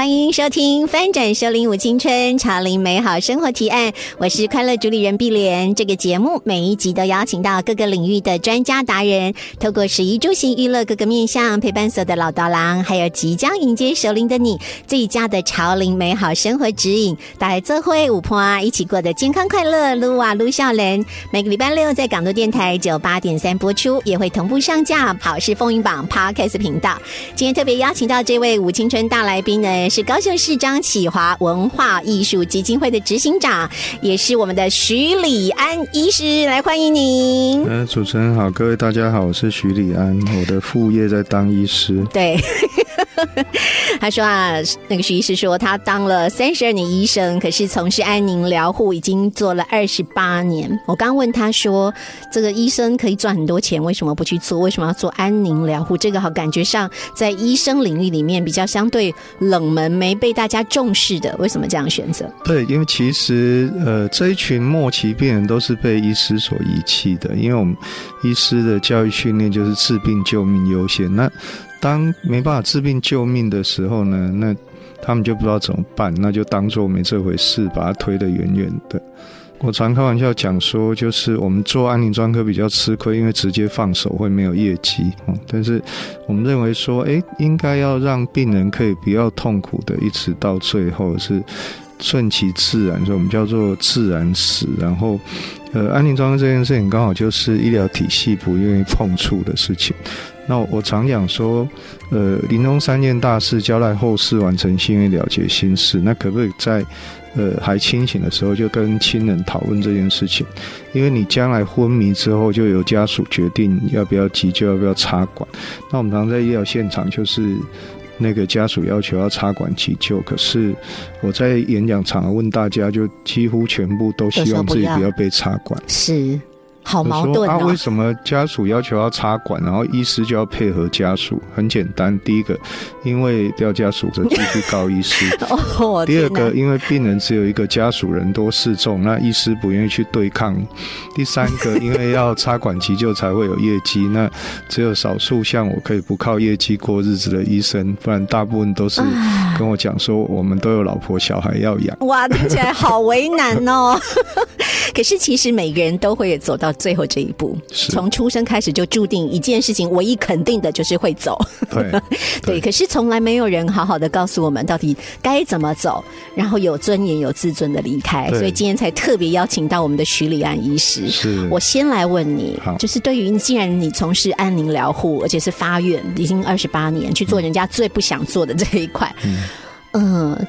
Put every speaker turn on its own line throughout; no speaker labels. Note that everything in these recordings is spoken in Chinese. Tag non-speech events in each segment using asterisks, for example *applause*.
欢迎收听《翻转收领舞青春潮林美好生活提案》，我是快乐主理人碧莲。这个节目每一集都邀请到各个领域的专家达人，透过十一住行娱乐各个面向，陪伴所有的老刀郎，还有即将迎接首领的你，最佳的潮林美好生活指引，大家这会五婆啊，一起过得健康快乐，撸啊撸笑人。每个礼拜六在港都电台九八点三播出，也会同步上架好事风云榜 Podcast 频道。今天特别邀请到这位舞青春大来宾呢。是高雄市张启华文化艺术基金会的执行长，也是我们的徐礼安医师，来欢迎您。
呃，主持人好，各位大家好，我是徐礼安，我的副业在当医师。
对。*laughs* 他说啊，那个徐医师说他当了三十二年医生，可是从事安宁疗护已经做了二十八年。我刚问他说，这个医生可以赚很多钱，为什么不去做？为什么要做安宁疗护？这个好感觉上在医生领域里面比较相对冷门，没被大家重视的，为什么这样选择？
对，因为其实呃这一群末期病人都是被医师所遗弃的，因为我们医师的教育训练就是治病救命优先。那当没办法治病救命的时候呢，那他们就不知道怎么办，那就当做没这回事，把它推得远远的。我常开玩笑讲说，就是我们做安宁专科比较吃亏，因为直接放手会没有业绩。但是我们认为说，哎，应该要让病人可以不要痛苦的，一直到最后是顺其自然，所以我们叫做自然死。然后，呃，安宁专科这件事情刚好就是医疗体系不愿意碰触的事情。那我常讲说，呃，临终三件大事，交代后事，完成心愿，了结心事。那可不可以在，呃，还清醒的时候就跟亲人讨论这件事情？因为你将来昏迷之后，就由家属决定要不要急救，要不要插管。那我们常在医疗现场，就是那个家属要求要插管急救，可是我在演讲场问大家，就几乎全部都希望自己不要被插管。
是。好矛盾
啊！为什么家属要求要插管，然后医师就要配合家属？很简单，第一个，因为不要家属的继续告医师；*laughs* 第二个，因为病人只有一个家属人多势众，那医师不愿意去对抗；第三个，*laughs* 因为要插管急救才会有业绩，那只有少数像我可以不靠业绩过日子的医生，不然大部分都是跟我讲说，我们都有老婆小孩要养。
哇，听起来好为难哦！*laughs* 可是其实每个人都会走到。最后这一步，从出生开始就注定一件事情，唯一肯定的就是会走。*laughs*
对，
对。可是从来没有人好好的告诉我们到底该怎么走，然后有尊严、有自尊的离开。所以今天才特别邀请到我们的徐礼安医师。
是
我先来问你，就是对于既然你从事安宁疗护，而且是发愿已经二十八年去做人家最不想做的这一块，嗯，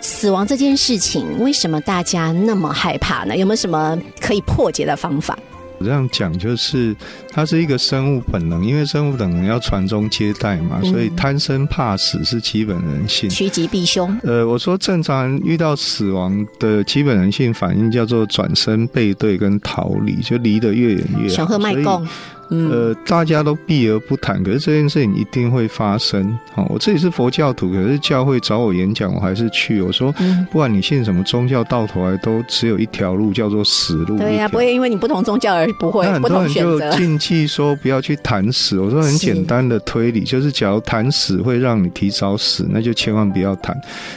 死亡这件事情，为什么大家那么害怕呢？有没有什么可以破解的方法？
这样讲就是，它是一个生物本能，因为生物本能要传宗接代嘛，所以贪生怕死是基本人性，
趋吉避凶。
呃，我说正常人遇到死亡的基本人性反应叫做转身背对跟逃离，就离得越远越好。
小贺卖供。
呃，大家都避而不谈，可是这件事情一定会发生。好，我自己是佛教徒，可是教会找我演讲，我还是去。我说，不管你信什么宗教，到头来都只有一条路，叫做死路。
对呀，不会因为你不同宗教而不会。
那很多人就禁忌说不要去谈死。我说很简单的推理，就是假如谈死会让你提早死，那就千万不要谈；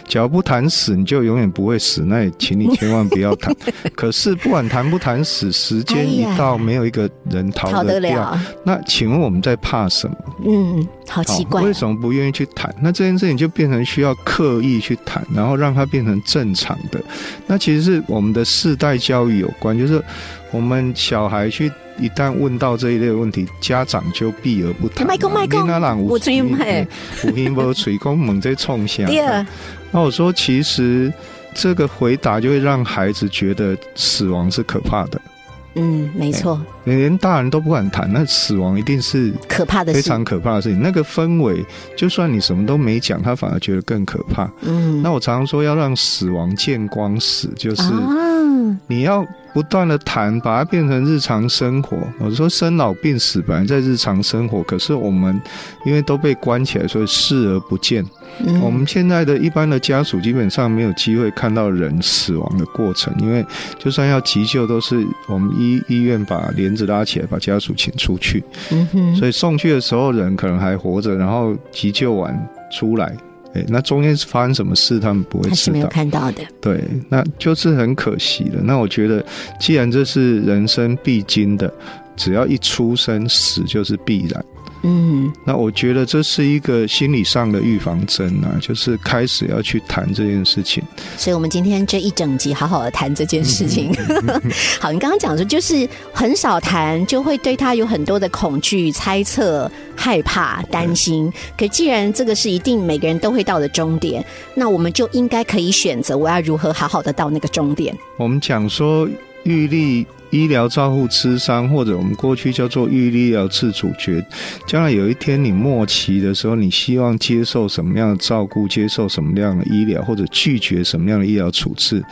假如不谈死，你就永远不会死，那也请你千万不要谈。*laughs* 可是不管谈不谈死，时间一到，没有一个人逃得掉。那请问我们在怕什么？
嗯，好奇怪，
为什么不愿意去谈？那这件事情就变成需要刻意去谈，然后让它变成正常的。那其实是我们的世代教育有关，就是我们小孩去一旦问到这一类问题，家长就避而不谈。
麦公麦公，我吹麦，
我听不吹公猛在冲响。*laughs* 那我说，其实这个回答就会让孩子觉得死亡是可怕的。
嗯，没错，
连大人都不敢谈，那死亡一定是
可怕的事，
非常可怕的事情。那个氛围，就算你什么都没讲，他反而觉得更可怕。
嗯，
那我常常说，要让死亡见光死，就是
啊，
你要不断的谈，把它变成日常生活。我说生老病死本来在日常生活，可是我们因为都被关起来，所以视而不见。
嗯
我们现在的一般的家属基本上没有机会看到人死亡的过程，因为就算要急救，都是我们医医院把帘子拉起来，把家属请出去，所以送去的时候人可能还活着，然后急救完出来，哎，那中间是发生什么事，他们不会知
他是没有
道。
看到的，
对，那就是很可惜的。那我觉得，既然这是人生必经的，只要一出生，死就是必然。
嗯，
那我觉得这是一个心理上的预防针啊，就是开始要去谈这件事情。
所以我们今天这一整集好好的谈这件事情。
嗯 *laughs*
好，你刚刚讲说就是很少谈，就会对他有很多的恐惧、猜测、害怕、担心。可既然这个是一定每个人都会到的终点，那我们就应该可以选择我要如何好好的到那个终点。
我们讲说玉立医疗照护吃伤，或者我们过去叫做预立医疗自主权。将来有一天你末期的时候，你希望接受什么样的照顾，接受什么样的医疗，或者拒绝什么样的医疗处置？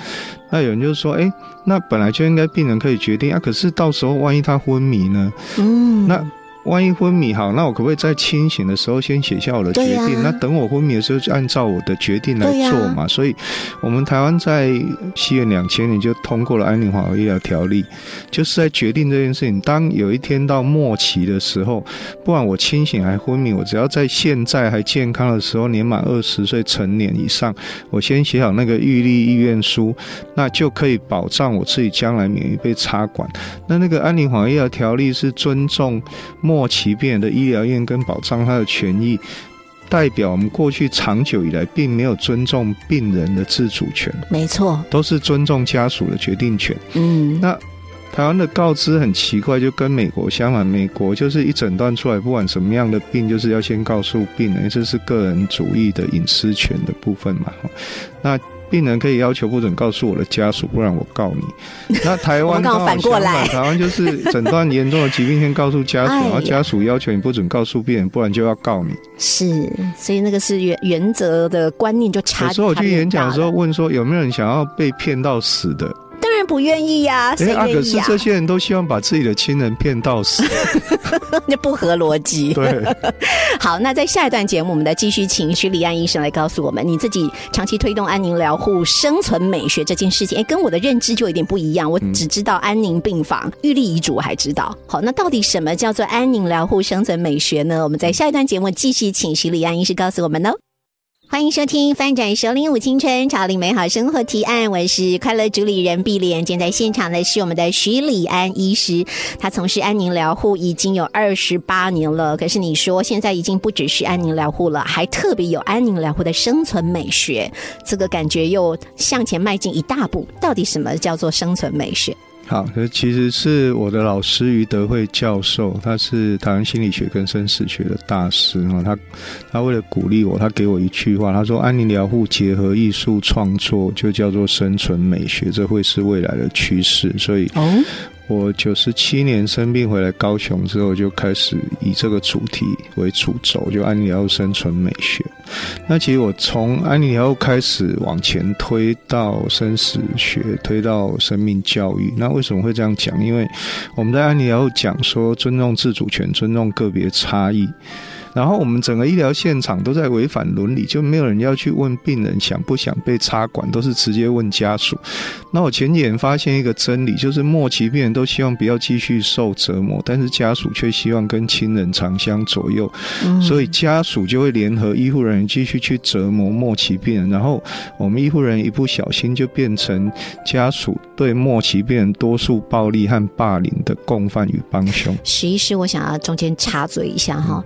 那有人就说，哎，那本来就应该病人可以决定啊，可是到时候万一他昏迷呢？
嗯，
那万一昏迷好，那我可不可以在清醒的时候先写下我的决定？那等我昏迷的时候就按照我的决定来做嘛。所以，我们台湾在西元两千年就通过了《安宁缓和医疗条例》，就是在决定这件事情。当有一天到末期的时候，不管我清醒还昏迷，我只要在现在还健康的时候，年满二十岁成年以上，我先写好那个预立意愿书，那就可以保障我自己将来免于被插管。那那个安宁缓和医疗条例是尊重末期病人的医疗院跟保障他的权益，代表我们过去长久以来并没有尊重病人的自主权，
没错，
都是尊重家属的决定权。
嗯，
那台湾的告知很奇怪，就跟美国相反，美国就是一诊断出来，不管什么样的病，就是要先告诉病人，这是个人主义的隐私权的部分嘛。那病人可以要求不准告诉我的家属，不然我告你。*laughs* 那台湾
刚好
刚
反过来
台湾就是诊断严重的疾病先告诉家属，
哎
然后家属要求你不准告诉病人，不然就要告你。
是，所以那个是原原则的观念就差。
有时候我去演讲的时候问说，有没有人想要被骗到死的？
不愿意呀、谁
哎啊，可
愿意呀、
是这些人都希望把自己的亲人骗到死。*laughs*
那不合逻辑。
对。*laughs*
好，那在下一段节目，我们再继续请徐礼安医生来告诉我们，你自己长期推动安宁疗护、生存美学这件事情，哎，跟我的认知就有点不一样。我只知道安宁病房、预立遗嘱，我还知道。好，那到底什么叫做安宁疗护、生存美学呢？我们在下一段节目继续请徐礼安医师告诉我们哦。欢迎收听《翻转首领舞青春，潮领美好生活提案》，我是快乐主理人碧莲。今天在现场的是我们的徐礼安医师，他从事安宁疗护已经有二十八年了。可是你说现在已经不只是安宁疗护了，还特别有安宁疗护的生存美学，这个感觉又向前迈进一大步。到底什么叫做生存美学？
好，这其实是我的老师于德惠教授，他是台湾心理学跟生死学的大师啊。他他为了鼓励我，他给我一句话，他说：“安宁疗护结合艺术创作，就叫做生存美学，这会是未来的趋势。”所以，
哦，
我九十七年生病回来高雄之后，就开始以这个主题为主轴，就安宁疗护生存美学。那其实我从安妮后开始往前推到生死学，推到生命教育。那为什么会这样讲？因为我们在安妮后讲说尊重自主权，尊重个别差异。然后我们整个医疗现场都在违反伦理，就没有人要去问病人想不想被插管，都是直接问家属。那我前几年发现一个真理，就是末期病人都希望不要继续受折磨，但是家属却希望跟亲人长相左右，所以家属就会联合医护人员继续去折磨末期病人，然后我们医护人员一不小心就变成家属对末期病人多数暴力和霸凌的共犯与帮凶。
徐医师，我想要中间插嘴一下哈。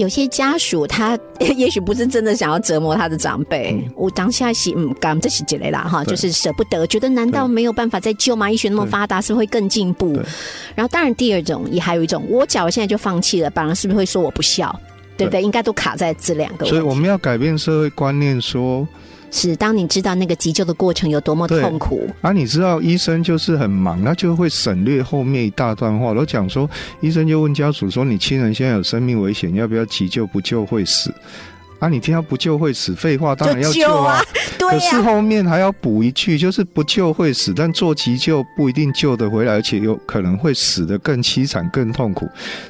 有些家属他 *laughs* 也许不是真的想要折磨他的长辈，我当下是嗯，刚这是几类啦哈，就是舍不得，觉得难道没有办法再救吗？医学那么发达，是不是会更进步？然后当然第二种也还有一种，我假如现在就放弃了，别人是不是会说我不孝？对不对？应该都卡在这两个。
所以我们要改变社会观念说
是当你知道那个急救的过程有多么痛苦，
啊，你知道医生就是很忙，他就会省略后面一大段话。我都讲说，医生就问家属说：“你亲人现在有生命危险，要不要急救？不救会死。”啊，你听到不救会死，废话当然要
救
啊
啊。对
可是
呀、
后面还要补一句，就是不救会死，但做急救不一定救得回来，而且有可能会死得更凄惨、更痛苦。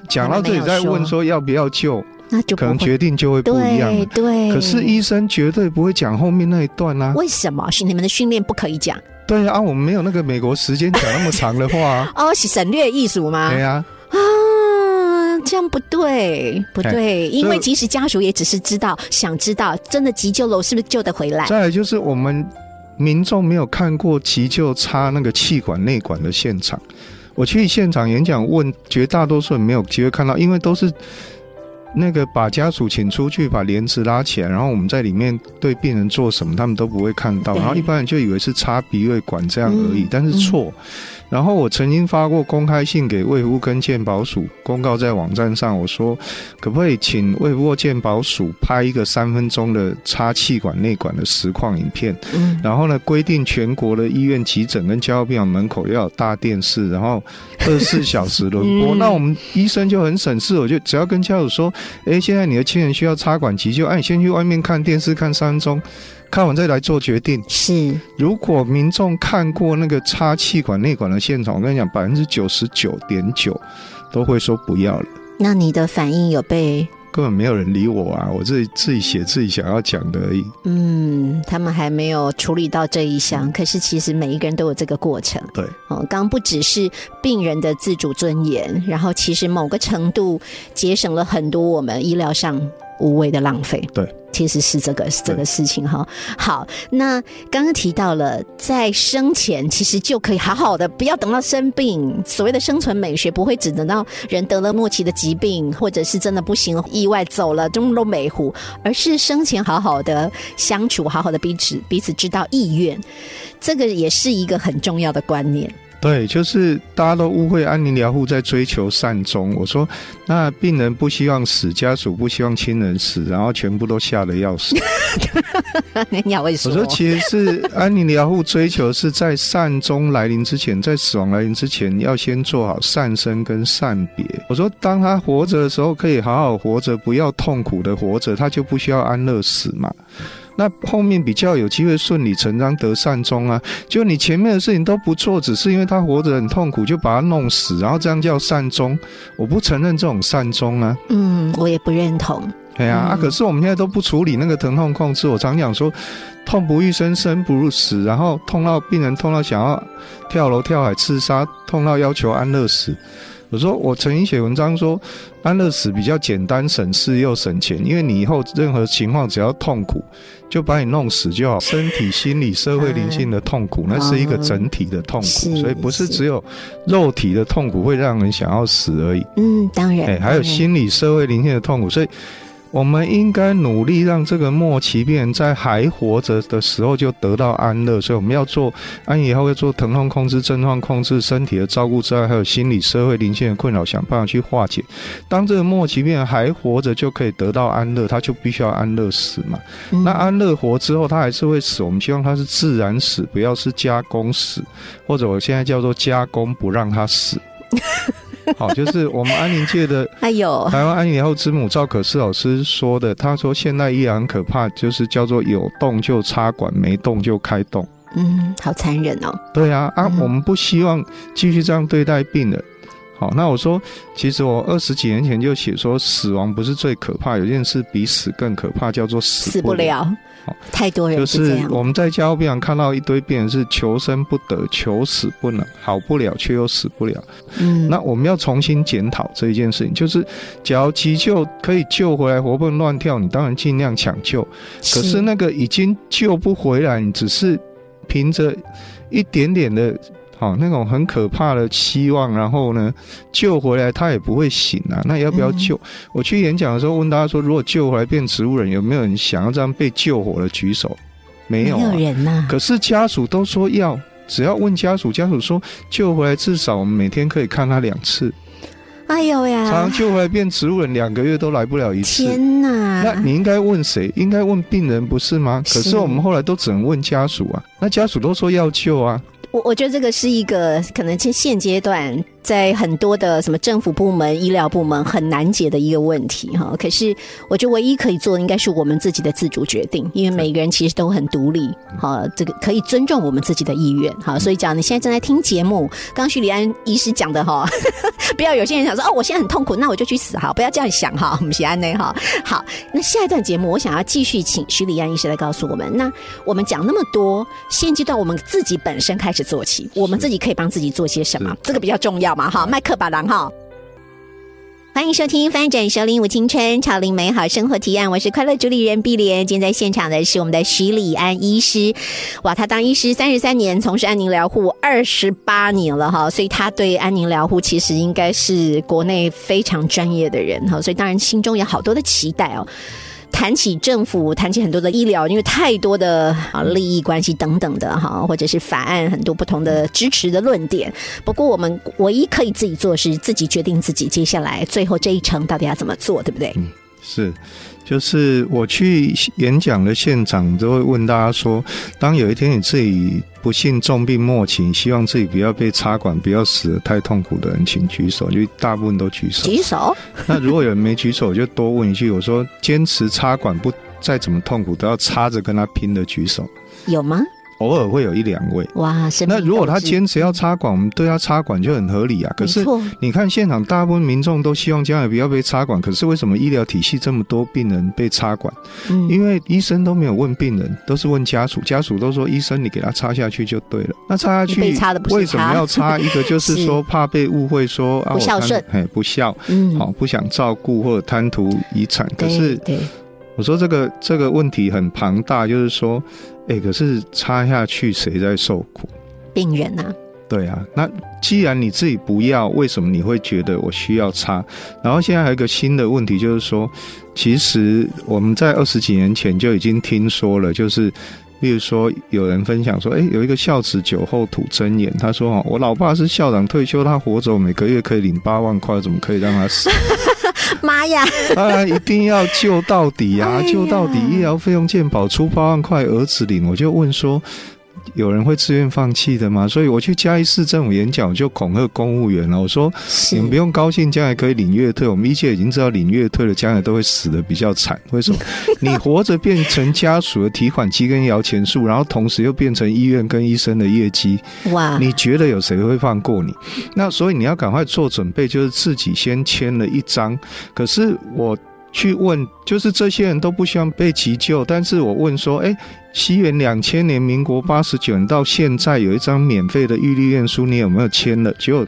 讲到这里，再问说要不要救，
那就不
可能决定就会不一样
对。对。
可是医生绝对不会讲后面那一段啊。
为什么是你们的训练不可以讲？
对啊，我们没有那个美国时间讲那么长的话啊。*laughs*
哦，是省略艺术吗？
对啊，
啊，这样不对，不对，因为
所以
其实家属也只是知道，想知道真的急救了，我是不是救得回来？
再来就是我们民众没有看过急救插那个气管内管的现场。我去现场演讲，问绝大多数人没有机会看到，因为都是那个把家属请出去，把帘子拉起来，然后我们在里面对病人做什么，他们都不会看到。然后一般人就以为是插鼻胃管这样而已，
嗯
但是错。然后我曾经发过公开信给卫福跟健保署，公告在网站上，我说可不可以请卫福部健保署拍一个三分钟的插气管内管的实况影片，
嗯，
然后呢，规定全国的医院急诊跟加护病房门口要有大电视，然后二十四小时轮播。
嗯。
那我们医生就很省事，我就只要跟家属说，诶，现在你的亲人需要插管急救，哎、你先去外面看电视看三分钟，看完再来做决定。
是
如果民众看过那个插气管内管的现场，我跟你讲，百分之九十九点九都会说不要了。
那你的反应有被
根本没有人理我啊！我自己自己写自己想要讲的而已。
嗯，他们还没有处理到这一项，可是其实每一个人都有这个过程。
对，
哦，刚不只是病人的自主尊严，然后其实某个程度节省了很多我们医疗上无谓的浪费。
对，
其实是这个是这个事情哈。好，那刚刚提到了，在生前其实就可以好好的，不要等到生病。所谓的生存美学，不会只等到人得了末期的疾病，或者是真的不行意外走了，中都美糊，而是生前好好的相处，好好的彼此彼此知道意愿，这个也是一个很重要的观念。
对，就是大家都误会安宁疗护在追求善终。我说，那病人不希望死，家属不希望亲人死，然后全部都吓得要死。*laughs*
你好会说，
我说，其实是安宁疗护追求是在善终来临之前，在死亡来临之前，要先做好善生跟善别。我说，当他活着的时候，可以好好活着，不要痛苦的活着，他就不需要安乐死嘛。那后面比较有机会顺理成章得善终啊！就你前面的事情都不做，只是因为他活着很痛苦，就把他弄死，然后这样叫善终。我不承认这种善终啊！
嗯，我也不认同。
哎呀、啊！
嗯
可是我们现在都不处理那个疼痛控制。我常讲说，痛不欲生，生不如死，然后痛到病人痛到想要跳楼跳海自杀，痛到要求安乐死。我说，我曾经写文章说，安乐死比较简单、省事又省钱，因为你以后任何情况只要痛苦，就把你弄死就好。身体、心理、社会、灵性的痛苦，那是一个整体的痛苦，所以不是
是
只有肉体的痛苦会让人想要死而已。
嗯，当然，
哎、还有心理、社会、灵性的痛苦，所以我们应该努力让这个末期病人在还活着的时候就得到安乐。所以我们要做安以后要做疼痛控制、症状控制、身体的照顾之外，还有心理、社会、灵性的困扰，想办法去化解。当这个末期病人还活着，就可以得到安乐，他就必须要安乐死嘛。
嗯
那安乐活之后，他还是会死。我们希望他是自然死，不要是加工死，或者我现在叫做加工，不让他死。好，就是我们安宁界的 *laughs*
哎呦，
台湾安宁疗护之母赵可思老师说的，他说现在依然很可怕，就是叫做有动就插管，没动就开动。
嗯，好残忍哦。
对啊，啊，
嗯
我们不希望继续这样对待病人。好，那我说，其实我二十几年前就写说，死亡不是最可怕，有件事比死更可怕，叫做死
死不了
好，
太多人
就是
这样。
我们在加护病房看到一堆病人是求生不得，求死不能，好不了却又死不了。
嗯，
那我们要重新检讨这一件事情，就是只要急救可以救回来，活蹦乱跳，你当然尽量抢救。可是那个已经救不回来，你只是凭着一点点的。好，那种很可怕的期望，然后呢，救回来他也不会醒啊。那要不要救？我去演讲的时候问大家说，如果救回来变植物人，有没有人想要这样被救活的？举手，没有、啊。
没有人呐、
可是家属都说要，只要问家属，家属说救回来至少我们每天可以看他两次。
哎呦
常
呀
常，救回来变植物人，两个月都来不了一次。
天哪！
那你应该问谁？应该问病人不是吗？可
是
是我们后来都只能问家属啊，那家属都说要救啊。
我我觉得这个是一个可能现现阶段在很多的什么政府部门、医疗部门很难解的一个问题哈。可是我觉得唯一可以做的应该是我们自己的自主决定，因为每个人其实都很独立，哈，这个可以尊重我们自己的意愿，哈。所以讲你现在正在听节目，刚刚徐礼安医师讲的哈，*laughs* 不要有些人想说哦，我现在很痛苦，那我就去死哈，不要这样想哈，*laughs* 我们喜安内哈。好，那下一段节目我想要继续请徐礼安医师来告诉我们，那我们讲那么多，现阶段我们自己本身开始做起，我们自己可以帮自己做些什么，这个比较重要嘛哈。麦克巴郎哈。欢迎收听《翻转首领舞青春潮领美好生活提案》，我是快乐主理人碧莲。今天在现场的是我们的徐礼安医师，哇，他当医师三十三年，从事安宁疗护二十八年了哈，所以他对安宁疗护其实应该是国内非常专业的人哈，所以当然心中有好多的期待哦。谈起政府，谈起很多的医疗，因为太多的啊利益关系等等的哈，或者是法案很多不同的支持的论点。不过我们唯一可以自己做是自己决定自己接下来最后这一程到底要怎么做，对不对？
嗯是，就是我去演讲的现场都会问大家说，当有一天你自己不幸重病末期，希望自己不要被插管，不要死得太痛苦的人，请举手。就大部分都举手。
举手，
那如果有人没举手，我就多问一句，我说坚持插管不再怎么痛苦，都要插着跟他拼的举手。
有吗？
偶尔会有一两位。
哇，
那如果他坚持要插管，我们对他插管就很合理啊。可是你看现场大部分民众都希望将来不要被插管，可是为什么医疗体系这么多病人被插管？
嗯
因为医生都没有问病人，都是问家属，家属都说医生你给他插下去就对了。那插下去
被插的不
为什么要插？一个就是 *laughs* 说怕被误会说啊
不孝顺
哎不孝，
嗯
好、不想照顾或者贪图遗产。可
对
是
对
我说这个这个问题很庞大，就是说，哎，可是插下去谁在受苦？
病人呐、
对啊，那既然你自己不要，为什么你会觉得我需要插？然后现在还有一个新的问题，就是说，其实我们在二十几年前就已经听说了，就是。例如说，有人分享说，哎，有一个孝子酒后吐真言，他说：“哦，我老爸是校长退休，他活着，每个月可以领八万块，怎么可以让他死？*laughs* *laughs*
妈呀，
当然一定要救到底啊！
哎
救到底，医疗费用健保出八万块，儿子领。”我就问说，有人会自愿放弃的吗？所以我去嘉义市政府演讲，我就恐吓公务员了。我说：“你们不用高兴，将来可以领月退。我们一切已经知道，领月退了，将来都会死的比较惨。为什么？*laughs* 你活着变成家属的提款机跟摇钱树，然后同时又变成医院跟医生的业绩，
哇，
你觉得有谁会放过你？那所以你要赶快做准备，就是自己先签了一张。可是我去问，就是这些人都不希望被急救，但是我问说，哎，西元两千年，民国八十九年到现在有一张免费的预立院书，你有没有签了？结果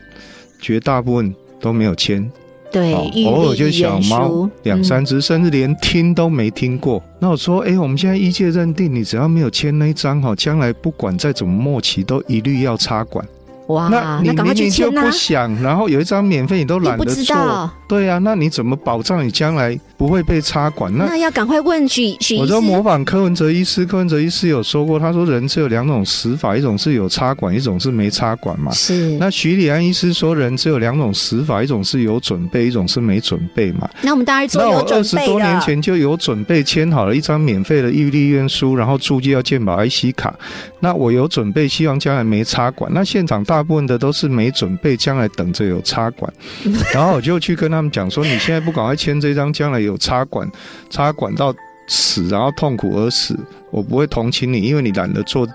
绝大部分都没有签。
对
哦，偶尔就小猫两三只，甚至连听都没听过。那我说，哎、我们现在医界认定，你只要没有签那一张哈，将来不管再怎么末期，都一律要插管。
哇，
那你明明就、不想，然后有一张免费你都懒得做
道，
对啊，那你怎么保障你将来不会被插管？那
那要赶快问许许
我就模。仿柯文哲医师，柯文哲医师有说过，他说人只有两种死法，一种是有插管，一种是没插管嘛。
是，
那徐礼安医师说，人只有两种死法，一种是有准备，一种是没准备嘛。
那我们当然做
那我
有准
二十多。年前就有准备签好了一张免费的预立院书，然后注记要健保 IC 卡。那我有准备，希望将来没插管。那现场大部分的都是没准备，将来等着有插管。*laughs* 然后我就去跟他们讲说，你现在不赶快签这张，将来有插管，插管到死，然后痛苦而死，我不会同情你，因为你懒得做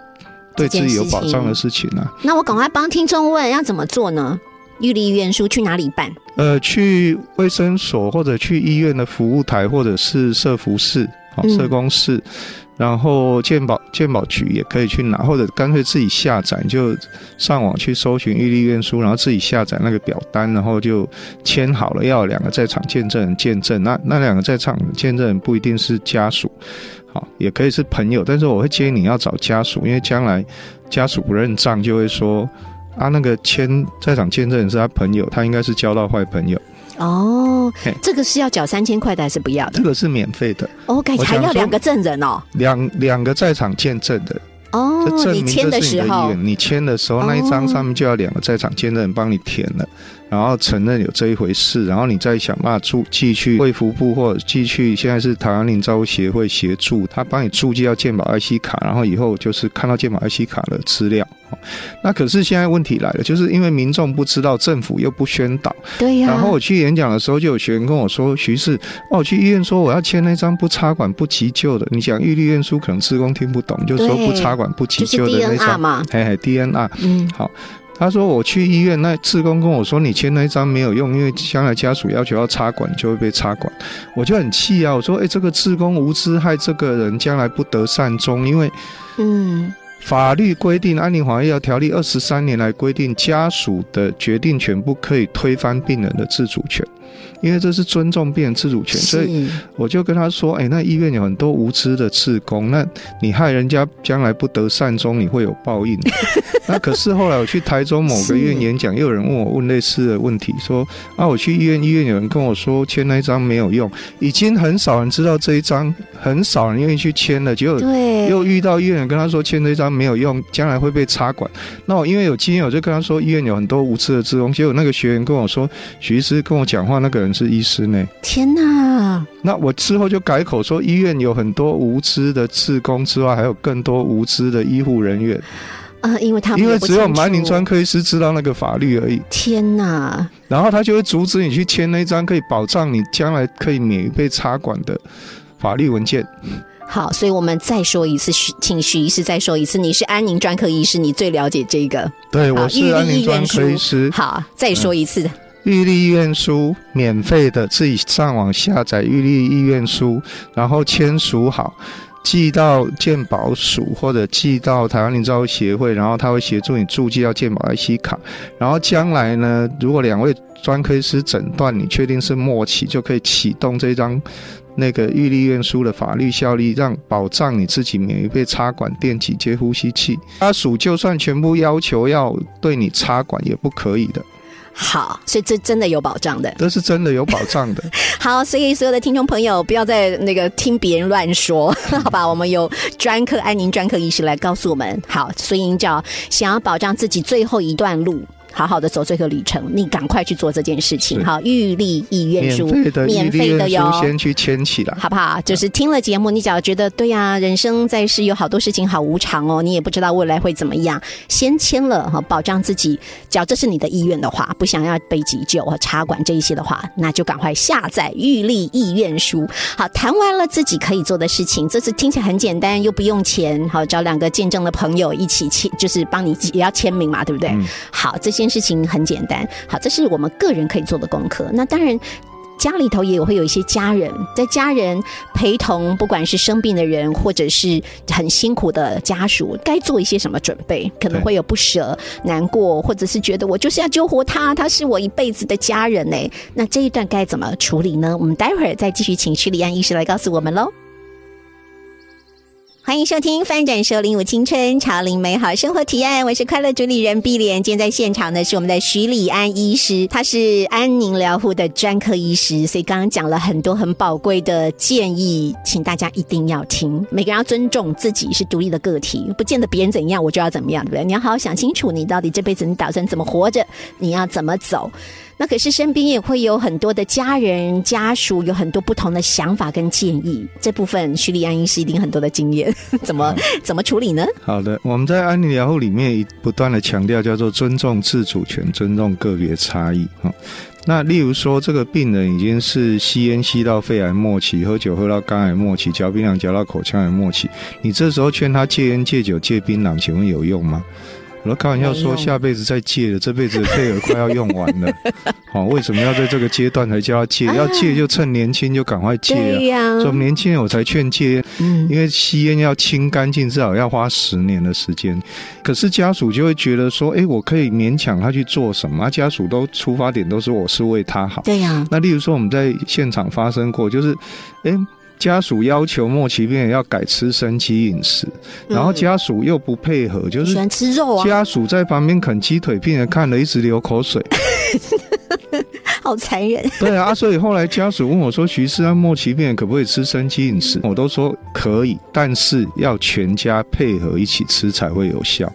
对自己有保障的事情啊。
那我赶快帮听众问，要怎么做呢？预立院书去哪里办？
呃，去卫生所或者去医院的服务台，或者是社服室、好、
嗯
社工室，然后鉴宝鉴宝局也可以去拿，或者干脆自己下载，就上网去搜寻预立院书，然后自己下载那个表单，然后就签好了，要两个在场见证人见证。那那两个在场见证人不一定是家属，好，也可以是朋友，但是我会建议你要找家属，因为将来家属不认账，就会说。啊，那个签在场见证人是他朋友，他应该是交到坏朋友。
哦，这个是要缴三千块的还是不要的
这个是免费的
，？OK，
我
还要两个证人哦。
两两个在场见证的，
哦你签
的意
时候
愿。你签的时候，那一张
哦
上面就要两个在场见证人帮你填了。然后承认有这一回事，然后你再想办法注寄去卫福部或者寄去现在是台湾领照协会协助，他帮你注记到健保 IC 卡，然后以后就是看到健保 IC 卡的资料。哦那可是现在问题来了，就是因为民众不知道，政府又不宣导。
对呀、
然后我去演讲的时候，就有学员跟我说：“徐氏，哦，我去医院说我要签那张不插管不急救的，你讲预立院书，可能职工听不懂，就说不插管不急救的那张，
嘛，
嘿嘿，DNR。
嗯，
他说我去医院，那志工跟我说你签那一张没有用，因为将来家属要求要插管，就会被插管。我就很气啊，我说，哎、这个志工无知，害这个人将来不得善终，因为
嗯，
法律规定，《安宁缓和医疗条例》二十三年来规定，家属的决定权不可以推翻病人的自主权，因为这是尊重病人自主权。所以，我就跟他说：“哎、那医院有很多无知的刺工，那你害人家将来不得善终，你会有报应。*laughs* ”那可是后来我去台中某个医院演讲，又有人问我问类似的问题，说：“啊，我去医院，医院有人跟我说签那一张没有用，已经很少人知道这一张，很少人愿意去签了，结果
对，
又遇到医院跟他说签这张没有用，将来会被插管。那我因为有经验，我就跟他说医院有很多无知的职工。结果那个学员跟我说，徐医师跟我讲话，那个人是医师呢。
天哪，
那我之后就改口说，医院有很多无知的职工之外，还有更多无知的医护人员，
呃，因为他们
因为只有安宁专科医师知道那个法律而已。
天哪，
然后他就会阻止你去签那张可以保障你将来可以免于被插管的法律文件。
好，所以我们再说一次，许请许医师再说一次，你是安宁专科医师，你最了解这个。
对，我是安宁专科医
预
师。
好，再说一次，
预立医院书免费的，自己上网下载预立医院书，然后签署好，寄到健保署或者寄到台湾林照协会，然后他会协助你注记到健保 IC 卡。然后将来呢，如果两位专科医师诊断你确定是末期，就可以启动这张。那个预立院书的法律效力，让保障你自己免于被插管、电击接呼吸器。家属就算全部要求要对你插管，也不可以的，
好，所以这真的有保障的。
这是真的有保障的。*laughs*
好，所以所有的听众朋友，不要再那个听别人乱说，*laughs* 好吧？我们有专科安宁专科医师来告诉我们。好，所以您只要想要保障自己最后一段路。好好的走这个旅程，你赶快去做这件事情。
是
好，预立意愿书，
免费的
哟
书。先去签起来。
好不好？就是听了节目，你只要觉得对呀、人生在世有好多事情好无常哦，你也不知道未来会怎么样，先签了哈，保障自己。只要这是你的意愿的话，不想要被急救和插管这一些的话，那就赶快下载预立意愿书。好，谈完了自己可以做的事情，这次听起来很简单，又不用钱，好找两个见证的朋友一起签，就是帮你也要签名嘛，对不对？
嗯
好，这件事情很简单。好，这是我们个人可以做的功课。那当然。家里头也会有一些家人，在家人陪同，不管是生病的人，或者是很辛苦的家属，该做一些什么准备？可能会有不舍、难过，或者是觉得我就是要救活他，他是我一辈子的家人呢。那这一段该怎么处理呢？我们待会儿再继续请徐丽安医师来告诉我们喽。欢迎收听《翻转收领舞青春潮领美好生活提案》，我是快乐主理人碧莲。今天在现场的是我们的徐礼安医师，他是安宁疗护的专科医师，所以刚刚讲了很多很宝贵的建议，请大家一定要听。每个人要尊重自己是独立的个体，不见得别人怎样我就要怎么样，对不对？你要好好想清楚，你到底这辈子你打算怎么活着，你要怎么走。那可是身边也会有很多的家人、家属，有很多不同的想法跟建议。这部分徐丽安医师一定很多的经验，*laughs* 怎么怎么处理呢？
好的，我们在安宁疗护里面不断的强调叫做尊重自主权，尊重个别差异哈。那例如说，这个病人已经是吸烟吸到肺癌末期，喝酒喝到肝癌末期，嚼槟榔嚼到口腔癌末期，你这时候劝他戒烟、戒酒、戒槟榔，请问有用吗？我都开玩笑说，下辈子再戒了，这辈子的配额快要用完了。好、*laughs* 为什么要在这个阶段才叫他戒？要戒就趁年轻就赶快戒啊！
对呀、
所以我们年轻人我才劝戒因为吸烟要清干净，至少要花十年的时间。可是家属就会觉得说，诶，我可以勉强他去做什么？啊家属都出发点都是我是为他好。
对呀、
那例如说我们在现场发生过，就是，诶。家属要求末期病人要改吃生鸡饮食，然后家属又不配合，就是
喜欢吃肉啊，
家属在旁边啃鸡腿，病人看了一直流口水。*laughs*
好残忍。
对啊，所以后来家属问我说：“徐师，安末期病人可不可以吃生鸡饮食？”我都说可以，但是要全家配合一起吃才会有效。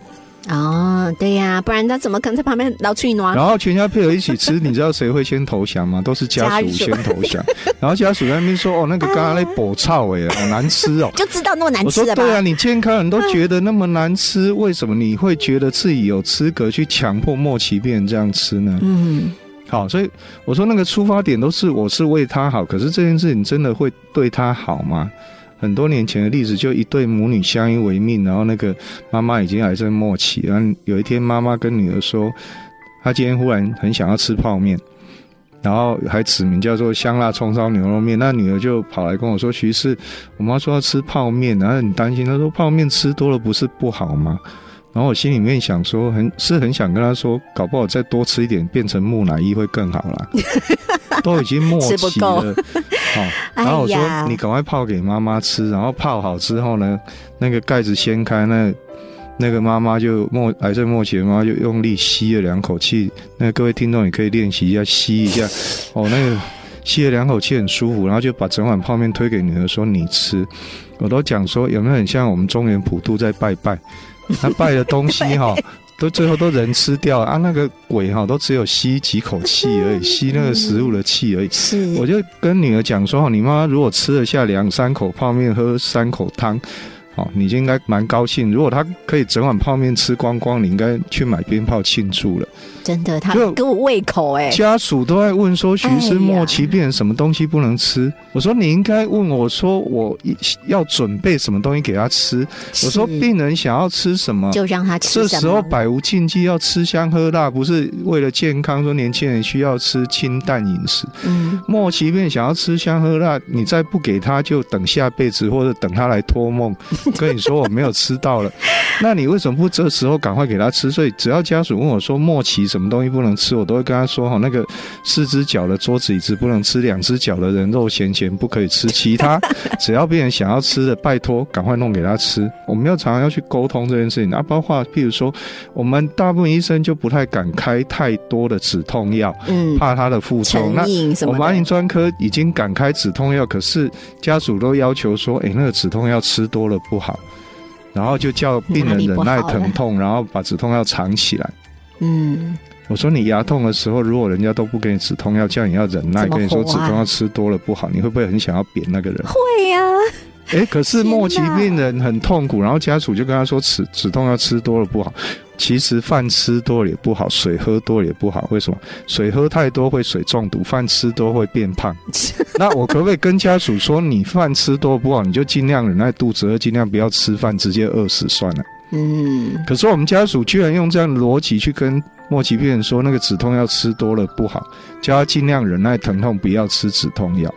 哦，对呀、不然他怎么可能在旁边老去暖？
然后全家配合一起吃，你知道谁会先投降吗？都是家属先投降。*laughs* 然后家属在那边说：“哦，那个刚刚那补臭哎，好难吃哦。”
就知道那么难吃的
对啊，你健康人都觉得那么难吃，为什么你会觉得自己有资格去强迫莫奇变这样吃呢？
嗯，
好，所以我说那个出发点都是我是为他好，可是这件事情真的会对他好吗？很多年前的例子，就一对母女相依为命，然后那个妈妈已经癌症末期，然后有一天妈妈跟女儿说，她今天忽然很想要吃泡面，然后还指名叫做香辣葱烧牛肉面，那女儿就跑来跟我说：“徐氏，我妈说要吃泡面，然后很担心，她说泡面吃多了不是不好吗？”然后我心里面想说，很是很想跟他说，搞不好再多吃一点，变成木乃伊会更好啦。*laughs* 都已经末
吃不
期了，好、*laughs* 然后我说
哎
你赶快泡给妈妈吃，然后泡好之后呢，那个盖子掀开，那那个妈妈就末癌症末期的妈妈就用力吸了两口气，那各位听众也可以练习一下吸一下，*laughs* 哦，那个吸了两口气很舒服，然后就把整碗泡面推给女儿说你吃，我都讲说有没有很像我们中原普渡在拜拜，他拜的东西哈、*laughs* 都最后都人吃掉了啊，那个鬼哈、都只有吸几口气而已，吸那个食物的气而已。
是，
我就跟女儿讲说，哦你妈妈如果吃得下两三口泡面，喝三口汤，哦，你就应该蛮高兴。如果他可以整碗泡面吃光光，你应该去买鞭炮庆祝了。
真的，他给我胃口哎、
家属都在问说，徐师末期病人什么东西不能吃？我说你应该问我说，我要准备什么东西给他吃？我说病人想要吃什么？
就让他吃
这时候百无禁忌，要吃香喝辣，不是为了健康。说年轻人需要吃清淡饮食，
嗯，
莫奇病想要吃香喝辣，你再不给他，就等下辈子或者等他来托梦，*laughs* 跟你说我没有吃到了，那你为什么不这时候赶快给他吃？所以只要家属问我说莫奇什么东西不能吃，我都会跟他说哈，那个四只脚的桌子椅子不能吃，两只脚的人肉咸咸不可以吃，其他 *laughs* 只要病人想要吃的，拜托赶快弄给他吃。我们要常常要去沟通这件事情啊，包括譬如说，我们大部分医生就不太敢开太多的止痛药，
嗯，
怕他的副作用。那我们安宁，专科已经敢开止痛药，可是家属都要求说，哎、那个止痛药吃多了不好，然后就叫病人忍耐疼痛，然后把止痛药藏起来。
嗯，
我说你牙痛的时候，如果人家都不给你止痛药，叫你要忍耐，跟你说止痛药吃多了不好，你会不会很想要扁那个人？
会呀、
哎、可是末期病人很痛苦，然后家属就跟他说止止痛药吃多了不好。其实饭吃多了也不好，水喝多了也不好。为什么？水喝太多会水中毒，饭吃多会变胖。*laughs* 那我可不可以跟家属说，你饭吃多不好，你就尽量忍耐肚子饿，尽量不要吃饭，直接饿死算了。
嗯，
可是我们家属居然用这样的逻辑去跟末期病人说，那个止痛药吃多了不好，叫他尽量忍耐疼痛，不要吃止痛药。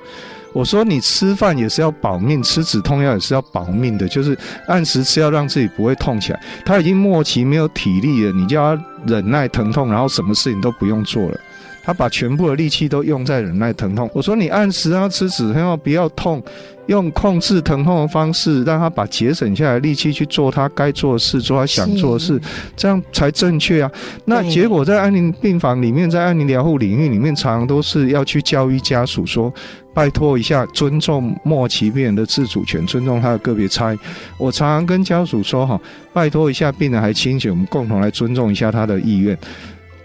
我说你吃饭也是要保命，吃止痛药也是要保命的，就是按时吃，药让自己不会痛起来。他已经末期没有体力了，你就要忍耐疼痛，然后什么事情都不用做了。他把全部的力气都用在忍耐疼痛。我说你按时让他吃止痛药，不要痛，用控制疼痛的方式，让他把节省下来的力气去做他该做的事，做他想做的事，这样才正确啊。那结果在安宁病房里面，在安宁疗护领域里面，常常都是要去教育家属说，拜托一下，尊重末期病人的自主权，尊重他的个别差异。我常常跟家属说哈，拜托一下，病人还清醒，我们共同来尊重一下他的意愿。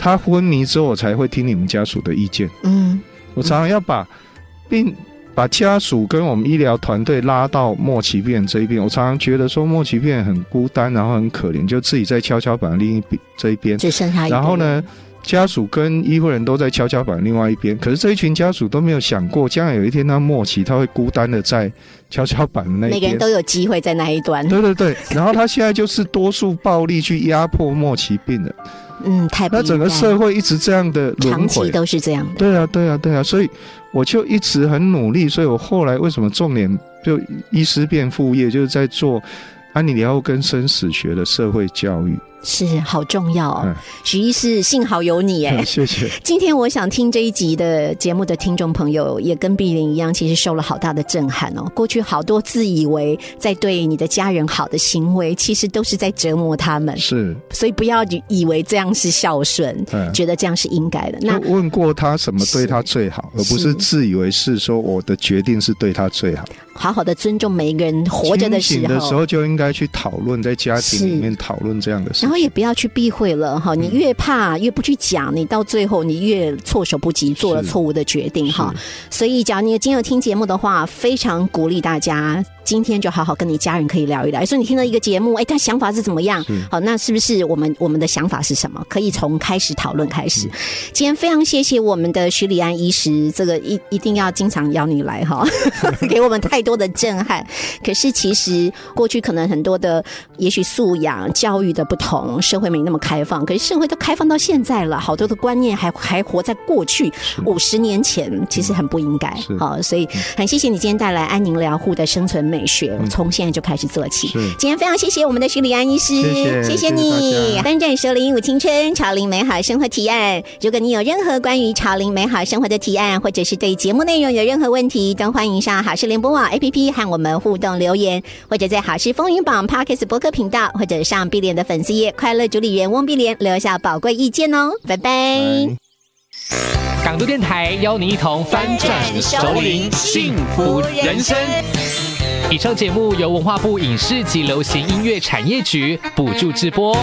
他昏迷之后，我才会听你们家属的意见。
嗯，
我常常要把病把家属跟我们医疗团队拉到末期病人这一边。我常常觉得说末期病人很孤单，然后很可怜，就自己在跷跷板另一边这一边。
只剩下一
然后呢
人？，
家属跟医护人都在跷跷板另外一边，可是这一群家属都没有想过，将来有一天他末期，他会孤单的在跷跷板的那一边。
每个人都有机会在那一端。
对对对，然后他现在就是多数暴力去压迫末期病人，
嗯，太不
那整个
应该
社会一直这样的轮回。
长期都是这样的。
对啊，对啊，对啊，所以我就一直很努力，所以我后来为什么重点就医师变副业，就是在做安妮疗护跟生死学的社会教育。
是好重要哦
嗯，
许医师，幸好有你哎。*laughs*
谢谢。*laughs*
今天我想听这一集的节目的听众朋友，也跟碧玲一样，其实受了好大的震撼哦。过去好多自以为在对你的家人好的行为，其实都是在折磨他们，
是，
所以不要以为这样是孝顺，
嗯
觉得这样是应该的。那
就问过他什么对他最好，而不是
是
自以为是说我的决定是对他最好。
好好的尊重每一个人活着的时
候的时
候。
就应该去讨论，在家庭里面讨论这样的事
然后。也不要去避讳了哈，你越怕越不去讲，你到最后你越措手不及，做了错误的决定哈。所以，假如你今天有听节目的话，非常鼓励大家今天就好好跟你家人可以聊一聊。说你听到一个节目，哎，他想法是怎么样？好，那是不是我们我们的想法是什么？可以从开始讨论开始。今天非常谢谢我们的徐礼安医师，这个一一定要经常邀你来哈，*laughs* 给我们太多的震撼。可是其实过去可能很多的，也许素养、教育的不同，社会没那么开放。可是社会都开放到现在了，好多的观念还还活在过去五十年前，其实很不应该
是。
好，所以很谢谢你今天带来安宁疗护的生存美学，从现在就开始做起。今天非常谢谢我们的徐礼安医师，
谢谢
你
大。家
翻转首领舞青春，潮林美好生活提案。如果你有任何关于潮林美好生活的提案，或者是对节目内容有任何问题，都欢迎上好事联播网 APP 和我们互动留言，或者在好事风云榜 Podcast 播客频道，或者上碧莲的粉丝页快乐主理人翁碧莲留下宝贵意见哦。拜拜。
拜
港都电台邀你一同翻转首领幸福人生。以上节目由文化部影视及流行音乐产业局补助直播。